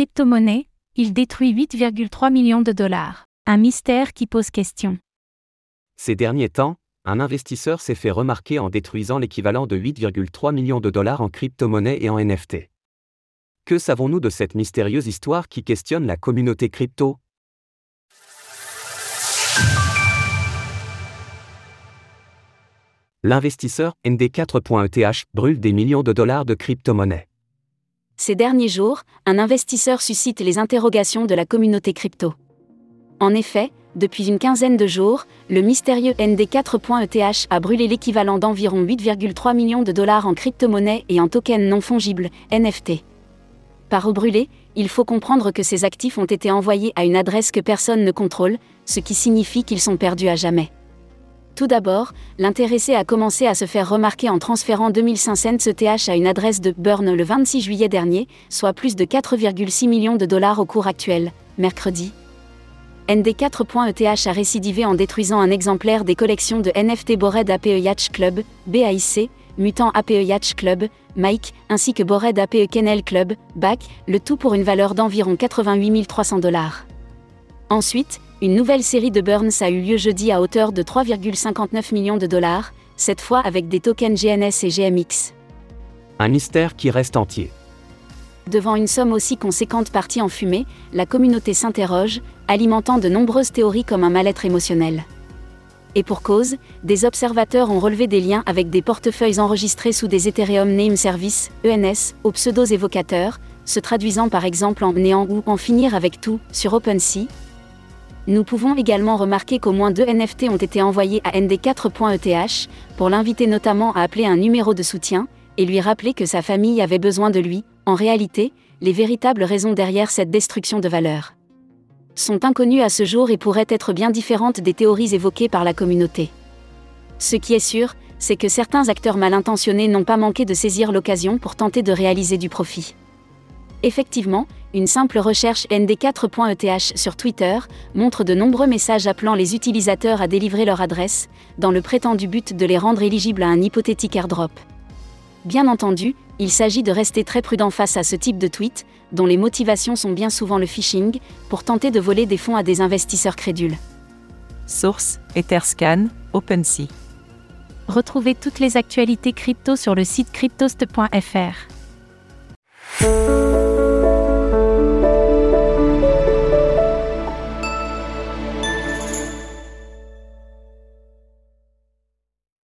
crypto-monnaie, il détruit 8,3 millions de dollars. Un mystère qui pose question. Ces derniers temps, un investisseur s'est fait remarquer en détruisant l'équivalent de 8,3 millions de dollars en crypto-monnaie et en NFT. Que savons-nous de cette mystérieuse histoire qui questionne la communauté crypto? L'investisseur ND4.ETH brûle des millions de dollars de crypto-monnaie. Ces derniers jours, un investisseur suscite les interrogations de la communauté crypto. En effet, depuis une quinzaine de jours, le mystérieux ND4.ETH a brûlé l'équivalent d'environ 8,3 millions de dollars en crypto-monnaie et en tokens non fongibles, NFT. Par brûlé, il faut comprendre que ces actifs ont été envoyés à une adresse que personne ne contrôle, ce qui signifie qu'ils sont perdus à jamais. Tout d'abord, l'intéressé a commencé à se faire remarquer en transférant 2500 ETH à une adresse de Burn le 26 juillet dernier, soit plus de 4,6 millions de dollars au cours actuel, mercredi. ND4.ETH a récidivé en détruisant un exemplaire des collections de NFT Bored APE Yacht Club, BAIC, Mutant APE Yacht Club, Mike, ainsi que Bored APE Kennel Club, BAC, le tout pour une valeur d'environ 88 300 dollars. Ensuite, une nouvelle série de burns a eu lieu jeudi à hauteur de 3,59 millions de dollars, cette fois avec des tokens GNS et GMX. Un mystère qui reste entier. Devant une somme aussi conséquente partie en fumée, la communauté s'interroge, alimentant de nombreuses théories comme un mal-être émotionnel. Et pour cause, des observateurs ont relevé des liens avec des portefeuilles enregistrés sous des Ethereum Name Service, ENS, aux pseudos évocateurs, se traduisant par exemple en néant ou en finir avec tout, sur OpenSea, nous pouvons également remarquer qu'au moins deux NFT ont été envoyés à ND4.ETH, pour l'inviter notamment à appeler un numéro de soutien, et lui rappeler que sa famille avait besoin de lui, en réalité, les véritables raisons derrière cette destruction de valeur sont inconnues à ce jour et pourraient être bien différentes des théories évoquées par la communauté. Ce qui est sûr, c'est que certains acteurs mal intentionnés n'ont pas manqué de saisir l'occasion pour tenter de réaliser du profit. Effectivement, une simple recherche ND4.ETH sur Twitter montre de nombreux messages appelant les utilisateurs à délivrer leur adresse, dans le prétendu but de les rendre éligibles à un hypothétique airdrop. Bien entendu, il s'agit de rester très prudent face à ce type de tweet, dont les motivations sont bien souvent le phishing, pour tenter de voler des fonds à des investisseurs crédules. Source Etherscan, OpenSea. Retrouvez toutes les actualités crypto sur le site cryptost.fr.